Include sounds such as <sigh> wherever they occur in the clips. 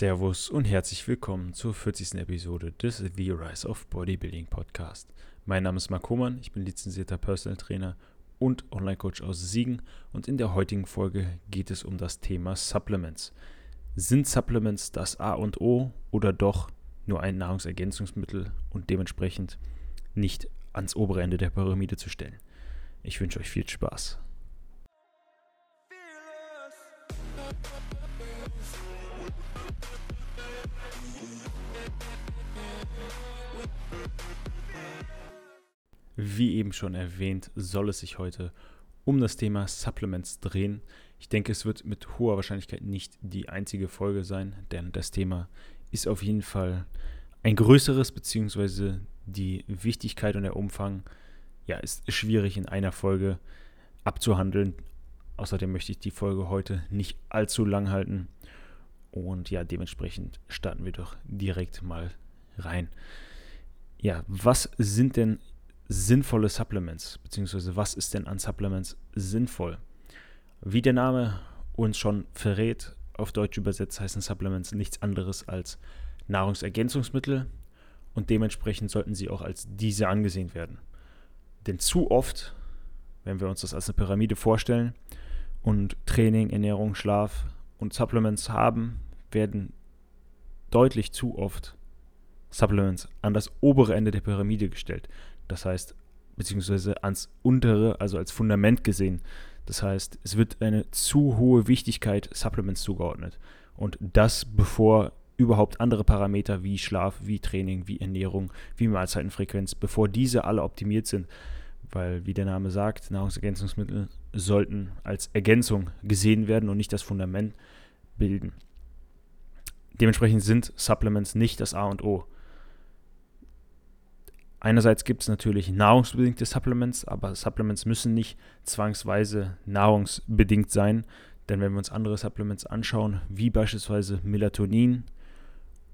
Servus und herzlich willkommen zur 40. Episode des The Rise of Bodybuilding Podcast. Mein Name ist Marc Hohmann, ich bin lizenzierter Personal Trainer und Online-Coach aus Siegen und in der heutigen Folge geht es um das Thema Supplements. Sind Supplements das A und O oder doch nur ein Nahrungsergänzungsmittel und dementsprechend nicht ans obere Ende der Pyramide zu stellen? Ich wünsche euch viel Spaß. Wie eben schon erwähnt, soll es sich heute um das Thema Supplements drehen. Ich denke, es wird mit hoher Wahrscheinlichkeit nicht die einzige Folge sein, denn das Thema ist auf jeden Fall ein größeres, beziehungsweise die Wichtigkeit und der Umfang ja, ist schwierig in einer Folge abzuhandeln. Außerdem möchte ich die Folge heute nicht allzu lang halten. Und ja, dementsprechend starten wir doch direkt mal rein. Ja, was sind denn sinnvolle Supplements, beziehungsweise was ist denn an Supplements sinnvoll? Wie der Name uns schon verrät, auf Deutsch übersetzt heißen Supplements nichts anderes als Nahrungsergänzungsmittel und dementsprechend sollten sie auch als diese angesehen werden. Denn zu oft, wenn wir uns das als eine Pyramide vorstellen und Training, Ernährung, Schlaf und Supplements haben, werden deutlich zu oft Supplements an das obere Ende der Pyramide gestellt. Das heißt, beziehungsweise ans untere, also als Fundament gesehen. Das heißt, es wird eine zu hohe Wichtigkeit Supplements zugeordnet. Und das bevor überhaupt andere Parameter wie Schlaf, wie Training, wie Ernährung, wie Mahlzeitenfrequenz, bevor diese alle optimiert sind. Weil, wie der Name sagt, Nahrungsergänzungsmittel sollten als Ergänzung gesehen werden und nicht das Fundament bilden. Dementsprechend sind Supplements nicht das A und O. Einerseits gibt es natürlich nahrungsbedingte Supplements, aber Supplements müssen nicht zwangsweise nahrungsbedingt sein. Denn wenn wir uns andere Supplements anschauen, wie beispielsweise Melatonin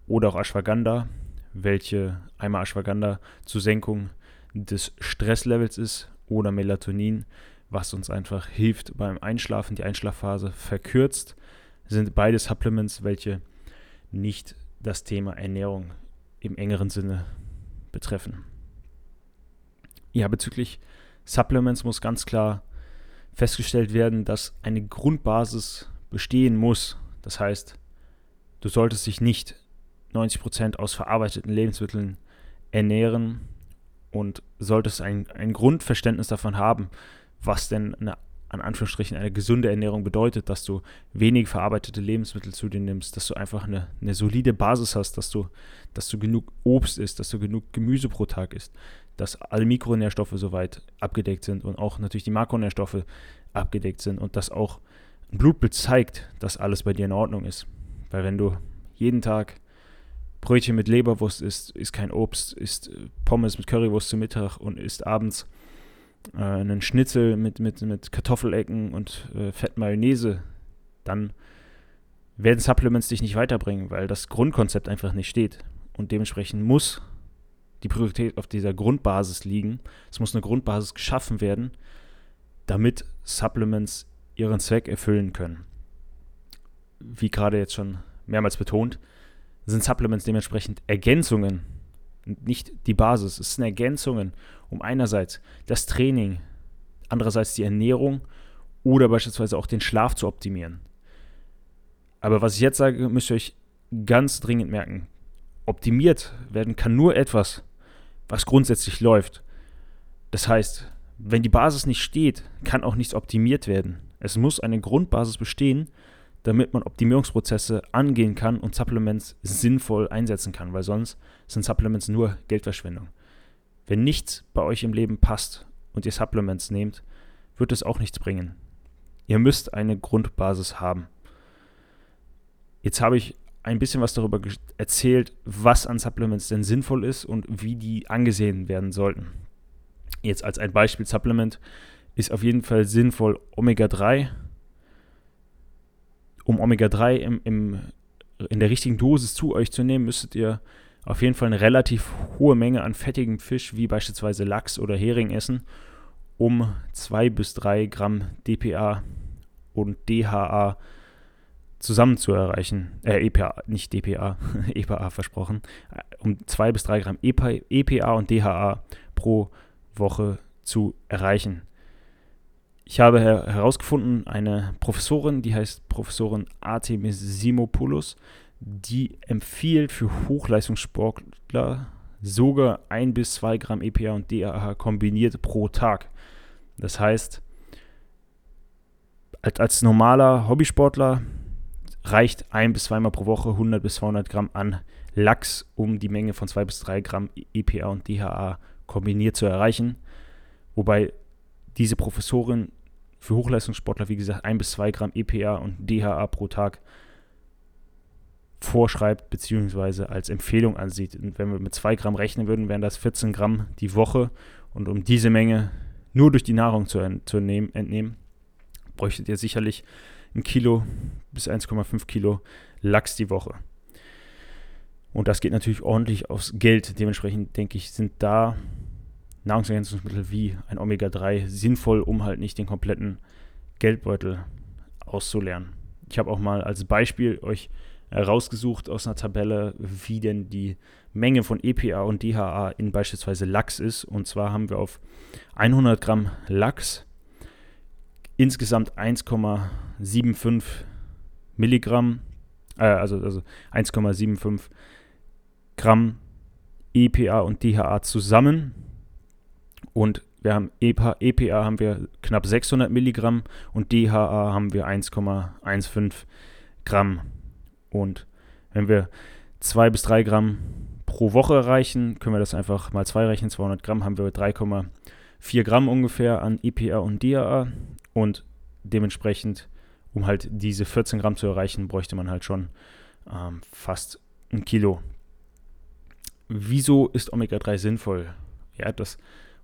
oder auch Ashwagandha, welche einmal Ashwagandha zur Senkung des Stresslevels ist oder Melatonin, was uns einfach hilft beim Einschlafen, die Einschlafphase verkürzt, sind beide Supplements, welche nicht das Thema Ernährung im engeren Sinne betreffen. Ja, bezüglich Supplements muss ganz klar festgestellt werden, dass eine Grundbasis bestehen muss. Das heißt, du solltest dich nicht 90% aus verarbeiteten Lebensmitteln ernähren und solltest ein, ein Grundverständnis davon haben, was denn eine, an Anführungsstrichen eine gesunde Ernährung bedeutet, dass du wenig verarbeitete Lebensmittel zu dir nimmst, dass du einfach eine, eine solide Basis hast, dass du, dass du genug Obst isst, dass du genug Gemüse pro Tag isst, dass alle Mikronährstoffe soweit abgedeckt sind und auch natürlich die Makronährstoffe abgedeckt sind und dass auch ein Blutbild zeigt, dass alles bei dir in Ordnung ist. Weil wenn du jeden Tag Brötchen mit Leberwurst isst, isst kein Obst, isst Pommes mit Currywurst zum Mittag und isst abends äh, einen Schnitzel mit, mit, mit Kartoffelecken und äh, Fett dann werden Supplements dich nicht weiterbringen, weil das Grundkonzept einfach nicht steht. Und dementsprechend muss die Priorität auf dieser Grundbasis liegen. Es muss eine Grundbasis geschaffen werden, damit Supplements ihren Zweck erfüllen können. Wie gerade jetzt schon mehrmals betont, sind Supplements dementsprechend Ergänzungen, nicht die Basis. Es sind Ergänzungen, um einerseits das Training, andererseits die Ernährung oder beispielsweise auch den Schlaf zu optimieren. Aber was ich jetzt sage, müsst ihr euch ganz dringend merken. Optimiert werden kann nur etwas, was grundsätzlich läuft. Das heißt, wenn die Basis nicht steht, kann auch nichts optimiert werden. Es muss eine Grundbasis bestehen, damit man Optimierungsprozesse angehen kann und Supplements sinnvoll einsetzen kann, weil sonst sind Supplements nur Geldverschwendung. Wenn nichts bei euch im Leben passt und ihr Supplements nehmt, wird es auch nichts bringen. Ihr müsst eine Grundbasis haben. Jetzt habe ich ein bisschen was darüber erzählt, was an Supplements denn sinnvoll ist und wie die angesehen werden sollten. Jetzt als ein Beispiel Supplement ist auf jeden Fall sinnvoll Omega-3. Um Omega-3 im, im, in der richtigen Dosis zu euch zu nehmen, müsstet ihr auf jeden Fall eine relativ hohe Menge an fettigem Fisch, wie beispielsweise Lachs oder Hering essen, um 2 bis 3 Gramm DPA und DHA zusammen zu erreichen, äh, EPA, nicht DPA, <laughs> EPA versprochen, äh, um 2 bis 3 Gramm EPA, EPA und DHA pro Woche zu erreichen. Ich habe her herausgefunden, eine Professorin, die heißt Professorin Artemis Simopoulos, die empfiehlt für Hochleistungssportler sogar 1 bis 2 Gramm EPA und DHA kombiniert pro Tag. Das heißt, als normaler Hobbysportler reicht ein bis zweimal pro Woche 100 bis 200 Gramm an Lachs, um die Menge von 2 bis 3 Gramm EPA und DHA kombiniert zu erreichen. Wobei diese Professorin für Hochleistungssportler, wie gesagt, 1 bis 2 Gramm EPA und DHA pro Tag vorschreibt bzw. als Empfehlung ansieht. Und wenn wir mit 2 Gramm rechnen würden, wären das 14 Gramm die Woche. Und um diese Menge nur durch die Nahrung zu, zu entnehmen, entnehmen, bräuchtet ihr sicherlich ein Kilo bis 1,5 Kilo Lachs die Woche. Und das geht natürlich ordentlich aufs Geld. Dementsprechend denke ich, sind da Nahrungsergänzungsmittel wie ein Omega-3 sinnvoll, um halt nicht den kompletten Geldbeutel auszuleeren. Ich habe auch mal als Beispiel euch herausgesucht aus einer Tabelle, wie denn die Menge von EPA und DHA in beispielsweise Lachs ist. Und zwar haben wir auf 100 Gramm Lachs insgesamt 1,75 Milligramm, äh, also, also 1,75 Gramm EPA und DHA zusammen. Und wir haben EPA, EPA haben wir knapp 600 Milligramm und DHA haben wir 1,15 Gramm. Und wenn wir 2 bis 3 Gramm pro Woche erreichen, können wir das einfach mal 2 rechnen. 200 Gramm haben wir 3,4 Gramm ungefähr an EPA und DHA. Und dementsprechend, um halt diese 14 Gramm zu erreichen, bräuchte man halt schon ähm, fast ein Kilo. Wieso ist Omega-3 sinnvoll? Ja, das,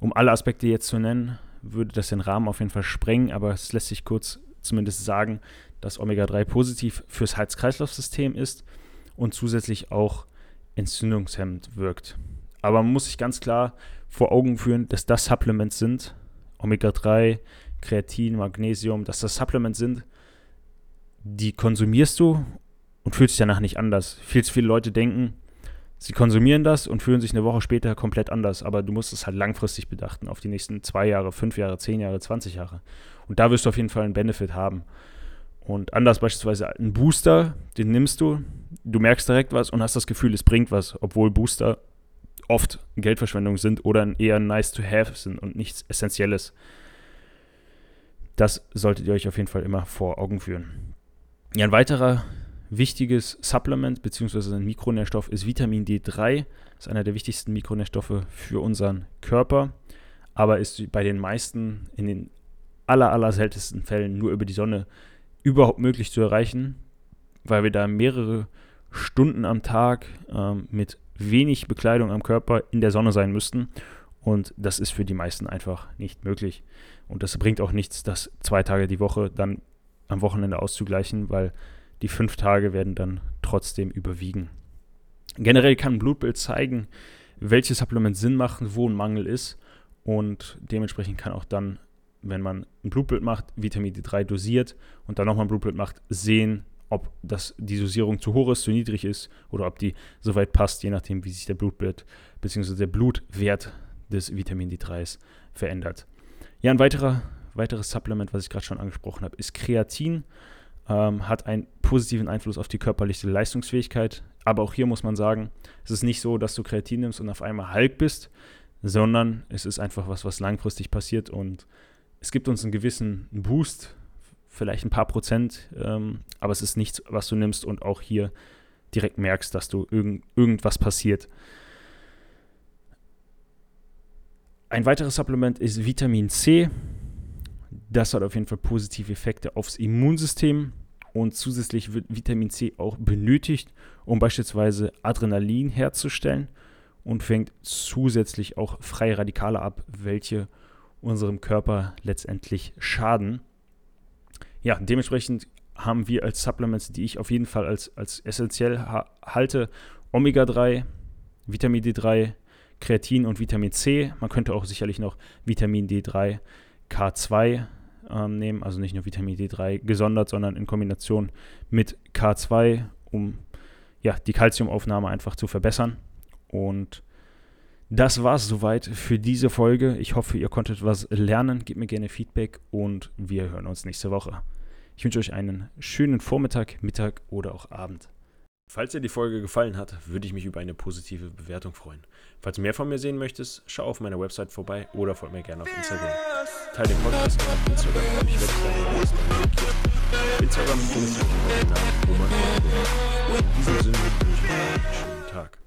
um alle Aspekte jetzt zu nennen, würde das den Rahmen auf jeden Fall sprengen, aber es lässt sich kurz zumindest sagen, dass Omega-3 positiv fürs Herz-Kreislauf-System ist und zusätzlich auch entzündungshemmend wirkt. Aber man muss sich ganz klar vor Augen führen, dass das Supplements sind, Omega-3, Kreatin, Magnesium, dass das Supplements sind, die konsumierst du und fühlst dich danach nicht anders. Viel zu viele Leute denken, sie konsumieren das und fühlen sich eine Woche später komplett anders, aber du musst es halt langfristig bedachten, auf die nächsten zwei Jahre, fünf Jahre, zehn Jahre, 20 Jahre. Und da wirst du auf jeden Fall einen Benefit haben. Und anders beispielsweise ein Booster, den nimmst du, du merkst direkt was und hast das Gefühl, es bringt was, obwohl Booster oft Geldverschwendung sind oder eher nice to have sind und nichts Essentielles. Das solltet ihr euch auf jeden Fall immer vor Augen führen. Ja, ein weiterer wichtiges Supplement bzw. ein Mikronährstoff ist Vitamin D3. Das ist einer der wichtigsten Mikronährstoffe für unseren Körper, aber ist bei den meisten in den aller, aller seltensten Fällen nur über die Sonne überhaupt möglich zu erreichen, weil wir da mehrere Stunden am Tag ähm, mit wenig Bekleidung am Körper in der Sonne sein müssten. Und das ist für die meisten einfach nicht möglich. Und das bringt auch nichts, das zwei Tage die Woche dann am Wochenende auszugleichen, weil die fünf Tage werden dann trotzdem überwiegen. Generell kann ein Blutbild zeigen, welche Supplements Sinn machen, wo ein Mangel ist. Und dementsprechend kann auch dann wenn man ein Blutbild macht, Vitamin D3 dosiert und dann nochmal ein Blutbild macht, sehen, ob das, die Dosierung zu hoch ist, zu niedrig ist oder ob die soweit passt, je nachdem, wie sich der Blutbild bzw. der Blutwert des Vitamin D3s verändert. Ja, ein weiterer, weiteres Supplement, was ich gerade schon angesprochen habe, ist Kreatin. Ähm, hat einen positiven Einfluss auf die körperliche Leistungsfähigkeit. Aber auch hier muss man sagen, es ist nicht so, dass du Kreatin nimmst und auf einmal Hulk bist, sondern es ist einfach was, was langfristig passiert und es gibt uns einen gewissen Boost, vielleicht ein paar Prozent, ähm, aber es ist nichts, was du nimmst und auch hier direkt merkst, dass du irgend, irgendwas passiert. Ein weiteres Supplement ist Vitamin C. Das hat auf jeden Fall positive Effekte aufs Immunsystem und zusätzlich wird Vitamin C auch benötigt, um beispielsweise Adrenalin herzustellen und fängt zusätzlich auch freie Radikale ab, welche unserem Körper letztendlich schaden. Ja, dementsprechend haben wir als Supplements, die ich auf jeden Fall als, als essentiell ha halte, Omega-3, Vitamin D3, Kreatin und Vitamin C. Man könnte auch sicherlich noch Vitamin D3, K2 ähm, nehmen, also nicht nur Vitamin D3 gesondert, sondern in Kombination mit K2, um ja, die Kalziumaufnahme einfach zu verbessern. Und das war es soweit für diese Folge. Ich hoffe, ihr konntet was lernen. Gebt mir gerne Feedback und wir hören uns nächste Woche. Ich wünsche euch einen schönen Vormittag, Mittag oder auch Abend. Falls dir die Folge gefallen hat, würde ich mich über eine positive Bewertung freuen. Falls du mehr von mir sehen möchtest, schau auf meiner Website vorbei oder folg mir gerne auf Instagram. Teile den Podcast auf Instagram und ich werde Instagram findest du mich unter Roman In diesem Sinne schönen Tag.